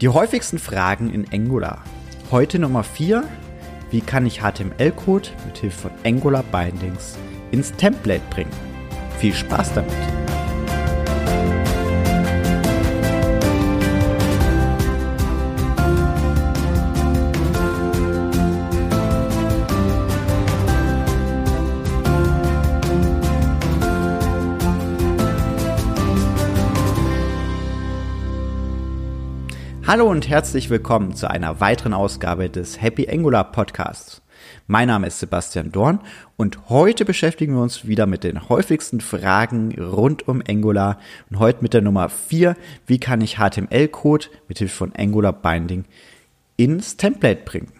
Die häufigsten Fragen in Angular. Heute Nummer 4. Wie kann ich HTML-Code mit Hilfe von Angular Bindings ins Template bringen? Viel Spaß damit! Hallo und herzlich willkommen zu einer weiteren Ausgabe des Happy Angular Podcasts. Mein Name ist Sebastian Dorn und heute beschäftigen wir uns wieder mit den häufigsten Fragen rund um Angular und heute mit der Nummer 4, wie kann ich HTML-Code mit Hilfe von Angular Binding ins Template bringen.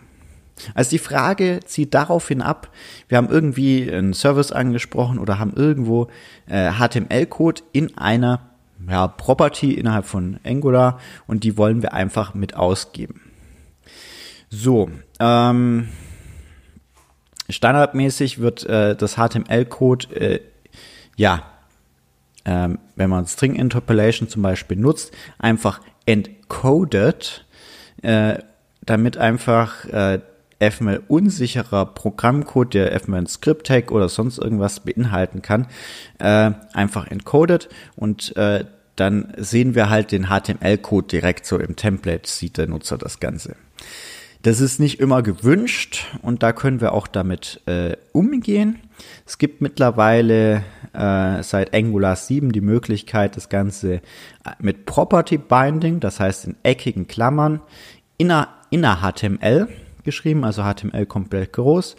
Also die Frage zieht daraufhin ab, wir haben irgendwie einen Service angesprochen oder haben irgendwo äh, HTML-Code in einer ja, Property innerhalb von Angular und die wollen wir einfach mit ausgeben. So, ähm, standardmäßig wird äh, das HTML-Code, äh, ja, ähm, wenn man String Interpolation zum Beispiel nutzt, einfach encoded, äh, damit einfach äh, FML unsicherer Programmcode, der FML Script Tag oder sonst irgendwas beinhalten kann, äh, einfach encoded und äh, dann sehen wir halt den HTML-Code direkt so im Template, sieht der Nutzer das Ganze. Das ist nicht immer gewünscht und da können wir auch damit äh, umgehen. Es gibt mittlerweile äh, seit Angular 7 die Möglichkeit, das Ganze äh, mit Property Binding, das heißt in eckigen Klammern, inner, inner HTML geschrieben, also HTML komplett groß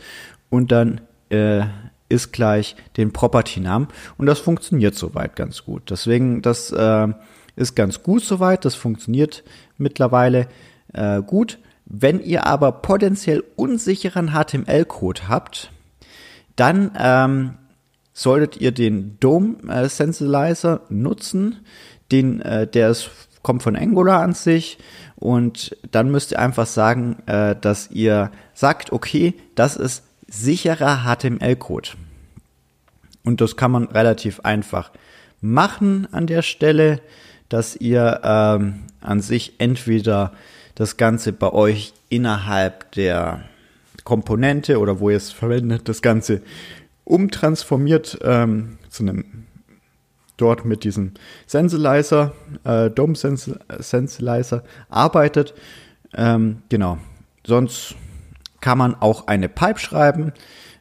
und dann äh, ist gleich den Property-Namen und das funktioniert soweit ganz gut. Deswegen, das äh, ist ganz gut soweit, das funktioniert mittlerweile äh, gut. Wenn ihr aber potenziell unsicheren HTML-Code habt, dann ähm, solltet ihr den Dome äh, nutzen, den, äh, der ist, kommt von Angular an sich und dann müsst ihr einfach sagen, äh, dass ihr sagt, okay, das ist sicherer HTML-Code. Und das kann man relativ einfach machen an der Stelle, dass ihr ähm, an sich entweder das Ganze bei euch innerhalb der Komponente oder wo ihr es verwendet, das Ganze umtransformiert ähm, zu einem dort mit diesem Sensilizer, äh, DOM Sensilizer arbeitet. Ähm, genau. Sonst kann man auch eine Pipe schreiben,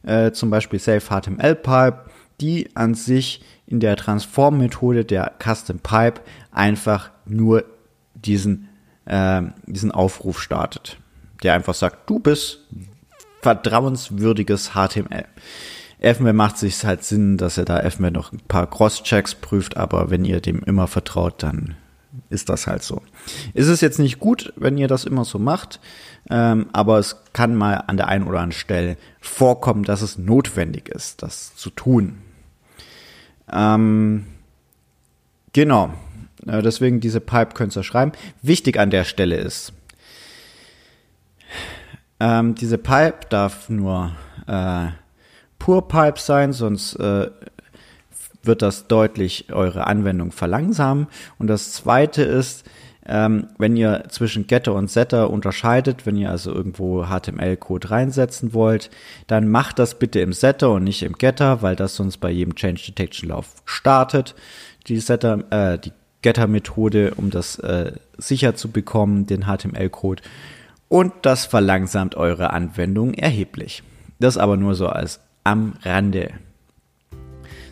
äh, zum Beispiel Save HTML Pipe, die an sich in der Transform-Methode der Custom Pipe einfach nur diesen, äh, diesen Aufruf startet, der einfach sagt, du bist vertrauenswürdiges HTML. FML macht sich halt Sinn, dass er da FML noch ein paar Cross-Checks prüft, aber wenn ihr dem immer vertraut, dann ist das halt so. Ist es jetzt nicht gut, wenn ihr das immer so macht, ähm, aber es kann mal an der einen oder anderen Stelle vorkommen, dass es notwendig ist, das zu tun. Ähm, genau. Äh, deswegen diese Pipe könnt ihr schreiben. Wichtig an der Stelle ist, ähm, diese Pipe darf nur äh, Pure Pipe sein, sonst äh, wird das deutlich eure Anwendung verlangsamen. Und das zweite ist, ähm, wenn ihr zwischen Getter und Setter unterscheidet, wenn ihr also irgendwo HTML-Code reinsetzen wollt, dann macht das bitte im Setter und nicht im Getter, weil das sonst bei jedem Change Detection Lauf startet. Die Setter, äh, die Getter-Methode, um das äh, sicher zu bekommen, den HTML-Code. Und das verlangsamt eure Anwendung erheblich. Das aber nur so als am Rande.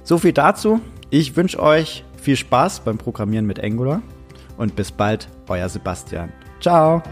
So viel dazu. Ich wünsche euch viel Spaß beim Programmieren mit Angular und bis bald, euer Sebastian. Ciao!